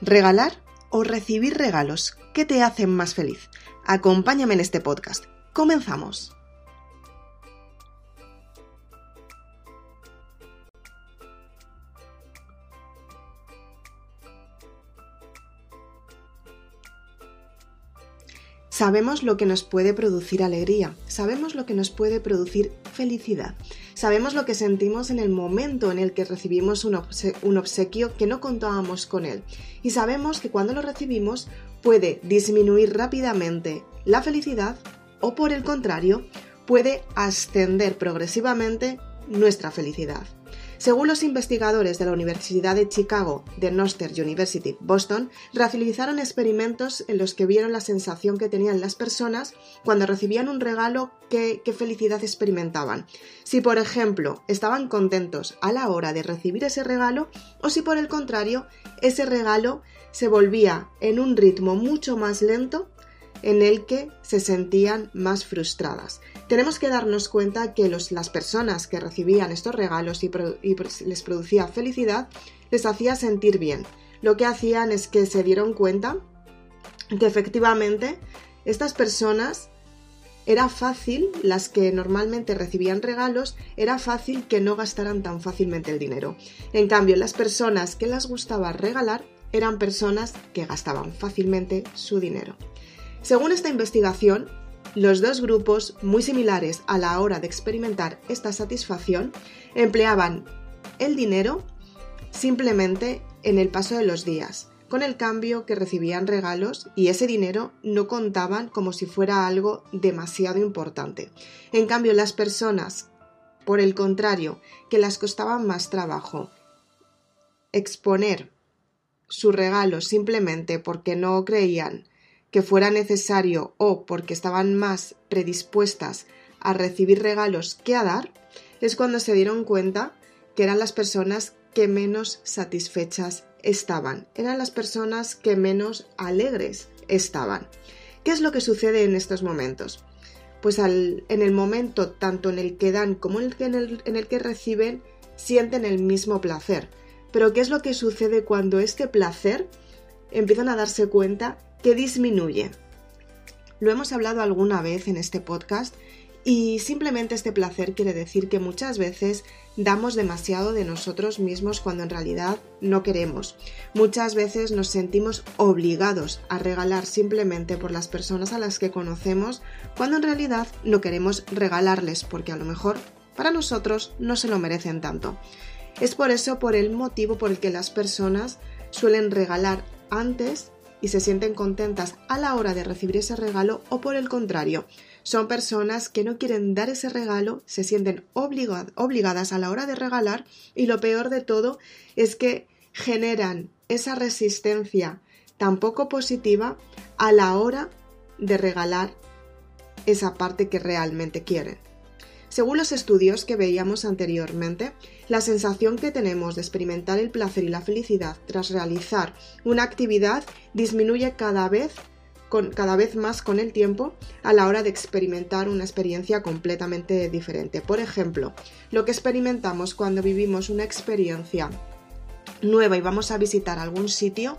¿Regalar o recibir regalos? ¿Qué te hacen más feliz? Acompáñame en este podcast. Comenzamos. Sabemos lo que nos puede producir alegría, sabemos lo que nos puede producir felicidad, sabemos lo que sentimos en el momento en el que recibimos un, obsequio que no contábamos con él y sabemos que cuando lo recibimos puede disminuir rápidamente la felicidad o por el contrario puede ascender progresivamente nuestra felicidad. Según los investigadores de la Universidad de Chicago de Northern University, Boston, realizaron experimentos en los que vieron la sensación que tenían las personas cuando recibían un regalo, qué, qué felicidad experimentaban. Si, por ejemplo, estaban contentos a la hora de recibir ese regalo o si, por el contrario, ese regalo se volvía en un ritmo mucho más lento en el que se sentían más frustradas. Tenemos que darnos cuenta que las personas que recibían estos regalos y, les producía felicidad, les hacía sentir bien. Lo que hacían es que se dieron cuenta que efectivamente estas personas era fácil, las que normalmente recibían regalos, era fácil que no gastaran tan fácilmente el dinero. En cambio, las personas que les gustaba regalar eran personas que gastaban fácilmente su dinero. Según esta investigación, los dos grupos, muy similares a la hora de experimentar esta satisfacción, empleaban el dinero simplemente en el paso de los días, con el cambio que recibían regalos y ese dinero no contaban como si fuera algo demasiado importante. En cambio, las personas, por el contrario, que las costaba más trabajo exponer su regalo simplemente porque no creían que fuera necesario o porque estaban más predispuestas a recibir regalos que a dar, es cuando se dieron cuenta que eran las personas que menos satisfechas estaban, eran las personas que menos alegres estaban. ¿Qué es lo que sucede en estos momentos? Pues en el momento tanto en el que dan como en el, en el que reciben, sienten el mismo placer. Pero ¿qué es lo que sucede cuando este placer empiezan a darse cuenta que disminuye. Lo hemos hablado alguna vez en este podcast y simplemente este placer quiere decir que muchas veces damos demasiado de nosotros mismos cuando en realidad no queremos. Muchas veces nos sentimos obligados a regalar simplemente por las personas a las que conocemos cuando en realidad no queremos regalarles porque a lo mejor para nosotros no se lo merecen tanto. Es por eso por el motivo por el que las personas suelen regalar antes y se sienten contentas a la hora de recibir ese regalo o por el contrario, son personas que no quieren dar ese regalo, se sienten obligadas a la hora de regalar y lo peor de todo es que generan esa resistencia tan poco positiva a la hora de regalar esa parte que realmente quieren. Según los estudios que veíamos anteriormente, la sensación que tenemos de experimentar el placer y la felicidad tras realizar una actividad disminuye cada vez con, cada vez más con el tiempo a la hora de experimentar una experiencia completamente diferente. Por ejemplo, lo que experimentamos cuando vivimos una experiencia nueva y vamos a visitar algún sitio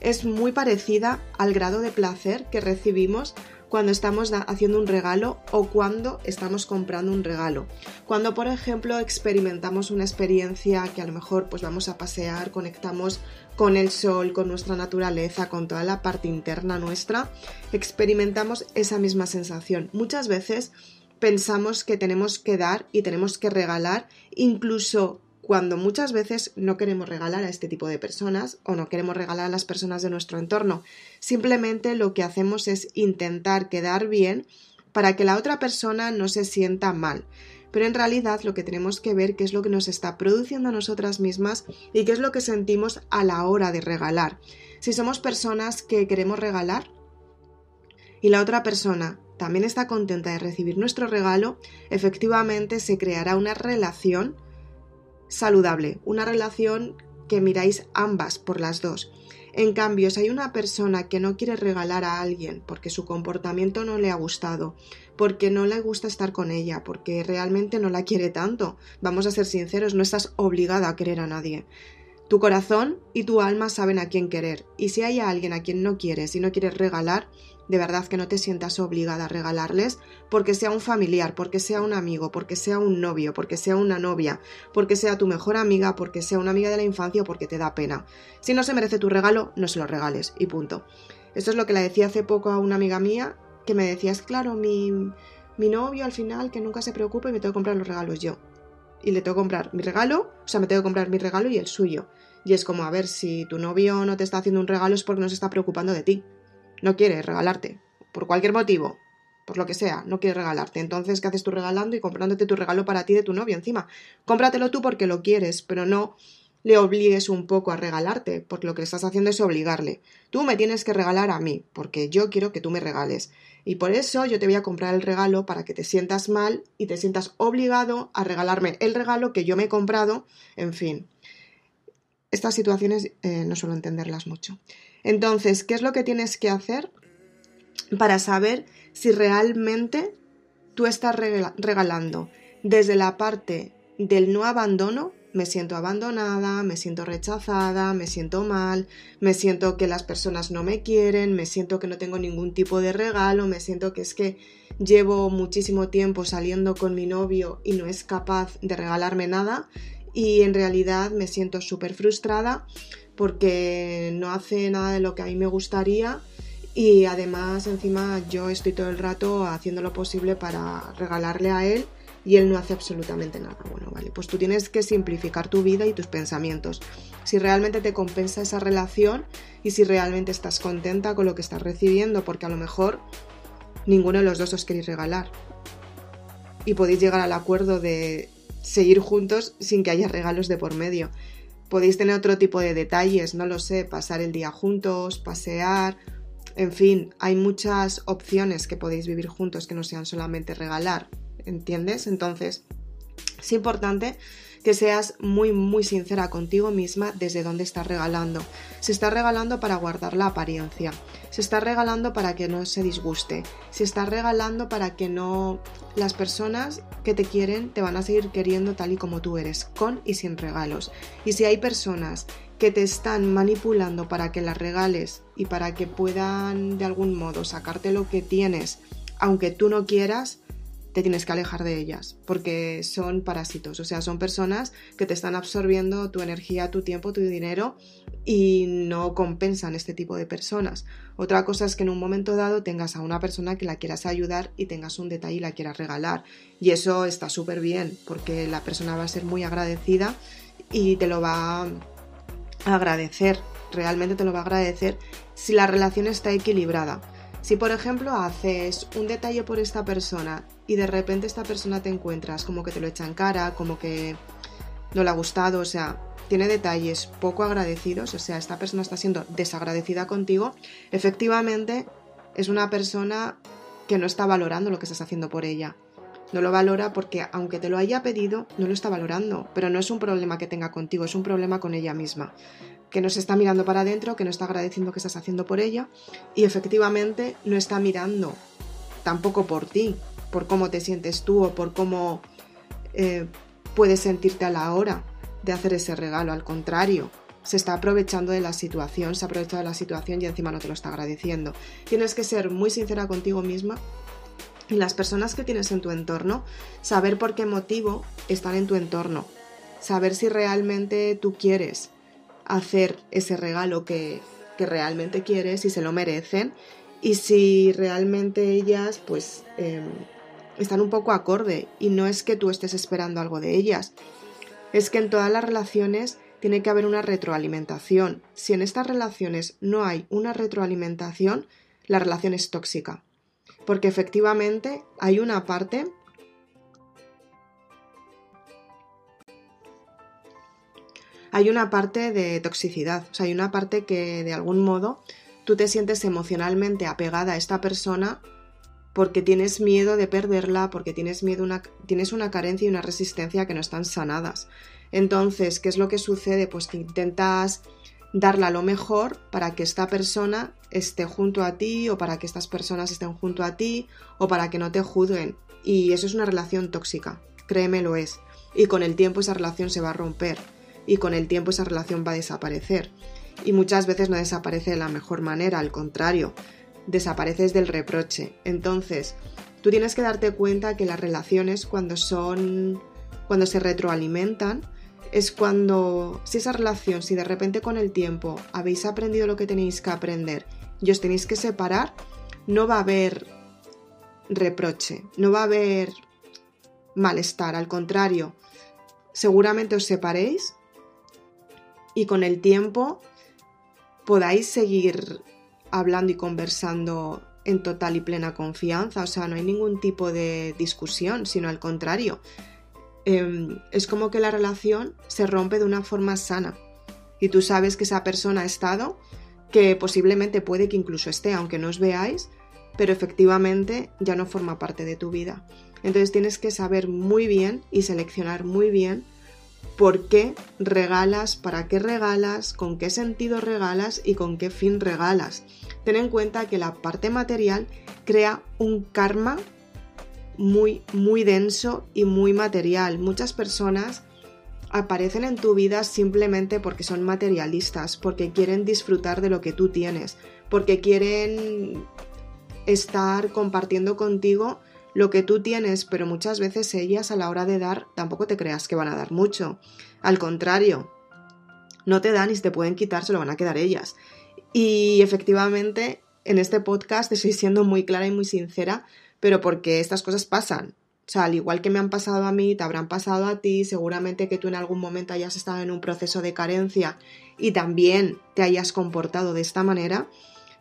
es muy parecida al grado de placer que recibimos cuando estamos haciendo un regalo o cuando estamos comprando un regalo. Cuando, por ejemplo, experimentamos una experiencia que a lo mejor pues vamos a pasear, conectamos con el sol, con nuestra naturaleza, con toda la parte interna nuestra, experimentamos esa misma sensación. Muchas veces pensamos que tenemos que dar y tenemos que regalar incluso cuando muchas veces no queremos regalar a este tipo de personas o no queremos regalar a las personas de nuestro entorno. Simplemente lo que hacemos es intentar quedar bien para que la otra persona no se sienta mal. Pero en realidad lo que tenemos que ver qué es lo que nos está produciendo a nosotras mismas y qué es lo que sentimos a la hora de regalar. Si somos personas que queremos regalar y la otra persona también está contenta de recibir nuestro regalo, efectivamente se creará una relación saludable, una relación que miráis ambas por las dos. En cambio, si hay una persona que no quiere regalar a alguien porque su comportamiento no le ha gustado, porque no le gusta estar con ella, porque realmente no la quiere tanto, vamos a ser sinceros, no estás obligada a querer a nadie. Tu corazón y tu alma saben a quién querer, y si hay alguien a quien no quieres y no quieres regalar, de verdad que no te sientas obligada a regalarles porque sea un familiar, porque sea un amigo, porque sea un novio, porque sea una novia, porque sea tu mejor amiga, porque sea una amiga de la infancia o porque te da pena. Si no se merece tu regalo, no se lo regales y punto. Esto es lo que le decía hace poco a una amiga mía que me decía, es claro, mi, mi novio al final que nunca se preocupe y me tengo que comprar los regalos yo. Y le tengo que comprar mi regalo, o sea, me tengo que comprar mi regalo y el suyo. Y es como, a ver, si tu novio no te está haciendo un regalo es porque no se está preocupando de ti. No quiere regalarte, por cualquier motivo, por lo que sea, no quiere regalarte. Entonces, ¿qué haces tú regalando y comprándote tu regalo para ti de tu novio encima? Cómpratelo tú porque lo quieres, pero no le obligues un poco a regalarte, porque lo que estás haciendo es obligarle. Tú me tienes que regalar a mí, porque yo quiero que tú me regales. Y por eso yo te voy a comprar el regalo para que te sientas mal y te sientas obligado a regalarme el regalo que yo me he comprado, en fin. Estas situaciones eh, no suelo entenderlas mucho. Entonces, ¿qué es lo que tienes que hacer para saber si realmente tú estás regalando desde la parte del no abandono me siento abandonada, me siento rechazada, me siento mal, me siento que las personas no me quieren, me siento que no tengo ningún tipo de regalo, me siento que es que llevo muchísimo tiempo saliendo con mi novio y no es capaz de regalarme nada y en realidad me siento súper frustrada porque no hace nada de lo que a mí me gustaría y además encima yo estoy todo el rato haciendo lo posible para regalarle a él y él no hace absolutamente nada. Bueno, vale, pues tú tienes que simplificar tu vida y tus pensamientos. Si realmente te compensa esa relación y si realmente estás contenta con lo que estás recibiendo, porque a lo mejor ninguno de los dos os queréis regalar. Y podéis llegar al acuerdo de seguir juntos sin que haya regalos de por medio. Podéis tener otro tipo de detalles, no lo sé, pasar el día juntos, pasear, en fin, hay muchas opciones que podéis vivir juntos que no sean solamente regalar. ¿entiendes? Entonces, es importante que seas muy muy sincera contigo misma desde dónde estás regalando. Se está regalando para guardar la apariencia, se está regalando para que no se disguste, se está regalando para que no las personas que te quieren te van a seguir queriendo tal y como tú eres, con y sin regalos. Y si hay personas que te están manipulando para que las regales y para que puedan de algún modo sacarte lo que tienes, aunque tú no quieras, te tienes que alejar de ellas, porque son parásitos, o sea, son personas que te están absorbiendo tu energía, tu tiempo, tu dinero y no compensan este tipo de personas. Otra cosa es que en un momento dado tengas a una persona que la quieras ayudar y tengas un detalle y la quieras regalar. Y eso está súper bien, porque la persona va a ser muy agradecida y te lo va a agradecer, realmente te lo va a agradecer si la relación está equilibrada. Si por ejemplo haces un detalle por esta persona y de repente esta persona te encuentras como que te lo echa en cara, como que no le ha gustado, o sea, tiene detalles poco agradecidos, o sea, esta persona está siendo desagradecida contigo, efectivamente es una persona que no está valorando lo que estás haciendo por ella. No lo valora porque aunque te lo haya pedido, no lo está valorando, pero no es un problema que tenga contigo, es un problema con ella misma que no se está mirando para adentro, que no está agradeciendo que estás haciendo por ella y efectivamente no está mirando tampoco por ti, por cómo te sientes tú o por cómo eh, puedes sentirte a la hora de hacer ese regalo. Al contrario, se está aprovechando de la situación, se ha aprovechado de la situación y encima no te lo está agradeciendo. Tienes que ser muy sincera contigo misma y las personas que tienes en tu entorno, saber por qué motivo están en tu entorno, saber si realmente tú quieres hacer ese regalo que, realmente quieres, si se lo merecen y si realmente ellas pues em, están un poco acorde y no es que tú estés esperando algo de ellas, es que en todas las relaciones tiene que haber una retroalimentación. Si en estas relaciones no hay una retroalimentación, la relación es tóxica. Porque efectivamente hay una parte hay una parte de toxicidad, o sea, hay una parte que de algún modo tú te sientes emocionalmente apegada a esta persona porque tienes miedo de perderla, porque tienes miedo una, tienes una carencia y una resistencia que no están sanadas. Entonces, ¿qué es lo que sucede? Pues que intentas darla lo mejor para que esta persona esté junto a ti o para que estas personas estén junto a ti o para que no te juzguen. Y eso es una relación tóxica, créeme lo es. Y con el tiempo esa relación se va a romper y con el tiempo esa relación va a desaparecer. Y muchas veces no desaparece de la mejor manera, al contrario, desapareces del reproche. Entonces, tú tienes que darte cuenta que las relaciones cuando son cuando se retroalimentan es cuando si esa relación, si de repente con el tiempo habéis aprendido lo que tenéis que aprender y os tenéis que separar, no va a haber reproche, no va a haber malestar, al contrario, seguramente os separéis y con el tiempo podáis seguir hablando y conversando en total y plena confianza, o sea, no hay ningún tipo de discusión, sino al contrario. Em, es como que la relación se rompe de una forma sana y tú sabes que esa persona ha estado, que posiblemente puede que incluso esté, aunque no os veáis, pero efectivamente ya no forma parte de tu vida. Entonces tienes que saber muy bien y seleccionar muy bien por qué regalas, para qué regalas, con qué sentido regalas y con qué fin regalas. Ten en cuenta que la parte material crea un karma muy, muy denso y muy material. Muchas personas aparecen en tu vida simplemente porque son materialistas, porque quieren disfrutar de lo que tú tienes, porque quieren estar compartiendo contigo lo que tú tienes, pero muchas veces ellas a la hora de dar tampoco te creas que van a dar mucho. Al contrario, no te dan y si te pueden quitar se lo van a quedar ellas. Y efectivamente, en este podcast estoy siendo muy clara y muy sincera, pero porque estas cosas pasan. O sea, al igual que me han pasado a mí, te habrán pasado a ti, seguramente que tú en algún momento hayas estado en un proceso de carencia y también te hayas comportado de esta manera,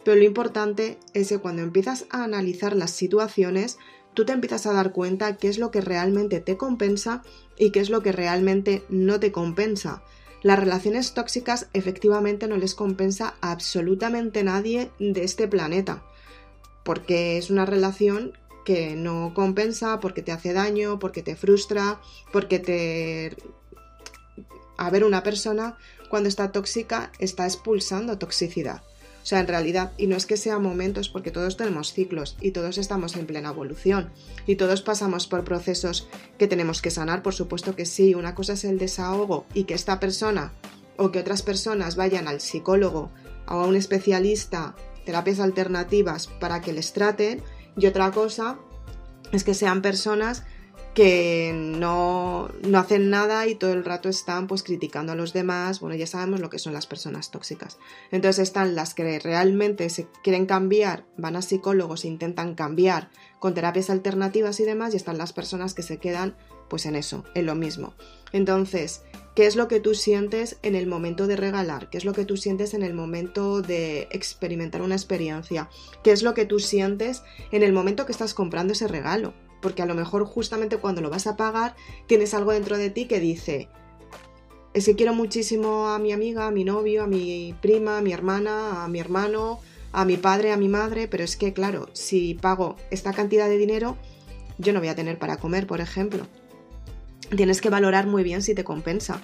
pero lo importante es que cuando empiezas a analizar las situaciones, tú te empiezas a dar cuenta qué es lo que realmente te compensa y qué es lo que realmente no te compensa. Las relaciones tóxicas efectivamente no les compensa a absolutamente nadie de este planeta, porque es una relación que no compensa, porque te hace daño, porque te frustra, porque te... A ver, una persona cuando está tóxica está expulsando toxicidad. O sea, en realidad, y no es que sean momentos, porque todos tenemos ciclos y todos estamos en plena evolución y todos pasamos por procesos que tenemos que sanar, por supuesto que sí. Una cosa es el desahogo y que esta persona o que otras personas vayan al psicólogo o a un especialista, terapias alternativas para que les traten y otra cosa es que sean personas que no, no, hacen nada y todo el rato están pues criticando a los demás. Bueno, ya sabemos lo que son las personas tóxicas. Entonces están las que realmente se quieren cambiar, van a psicólogos, intentan cambiar con terapias alternativas y demás, y están las personas que se quedan pues en eso, en lo mismo. Entonces, ¿qué es lo que tú sientes en el momento de regalar? ¿Qué es lo que tú sientes en el momento de experimentar una experiencia? ¿Qué es lo que tú sientes en el momento que estás comprando ese regalo? porque a lo mejor justamente cuando lo vas a pagar tienes algo dentro de ti que dice, es que quiero muchísimo a mi amiga, a mi novio, a mi prima, a mi hermana, a mi hermano, a mi padre, a mi madre, pero es que claro, si pago esta cantidad de dinero, yo no voy a tener para comer, por ejemplo. Tienes que valorar muy bien si te compensa.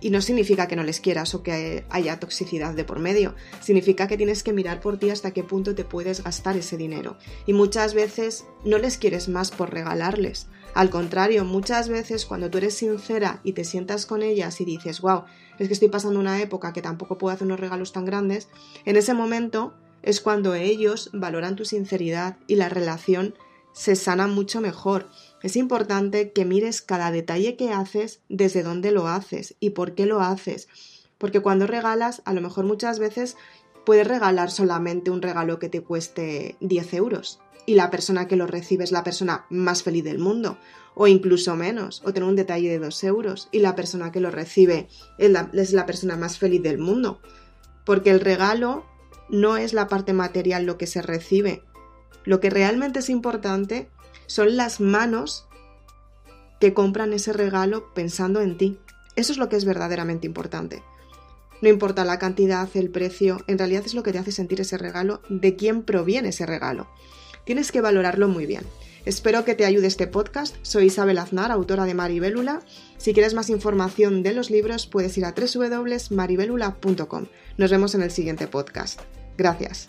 Y no significa que no les quieras o que haya toxicidad de por medio, significa que tienes que mirar por ti hasta qué punto te puedes gastar ese dinero. Y muchas veces no les quieres más por regalarles. Al contrario, muchas veces cuando tú eres sincera y te sientas con ellas y dices, wow, es que estoy pasando una época que tampoco puedo hacer unos regalos tan grandes, en ese momento es cuando ellos valoran tu sinceridad y la relación se sana mucho mejor. Es importante que mires cada detalle que haces, desde dónde lo haces y por qué lo haces. Porque cuando regalas, a lo mejor muchas veces puedes regalar solamente un regalo que te cueste 10 euros y la persona que lo recibe es la persona más feliz del mundo, o incluso menos, o tener un detalle de 2 euros y la persona que lo recibe es la, es la persona más feliz del mundo. Porque el regalo no es la parte material lo que se recibe. Lo que realmente es importante son las manos que compran ese regalo pensando en ti. Eso es lo que es verdaderamente importante. No importa la cantidad, el precio, en realidad es lo que te hace sentir ese regalo, de quién proviene ese regalo. Tienes que valorarlo muy bien. Espero que te ayude este podcast. Soy Isabel Aznar, autora de Maribélula. Si quieres más información de los libros, puedes ir a www.maribelula.com. Nos vemos en el siguiente podcast. Gracias.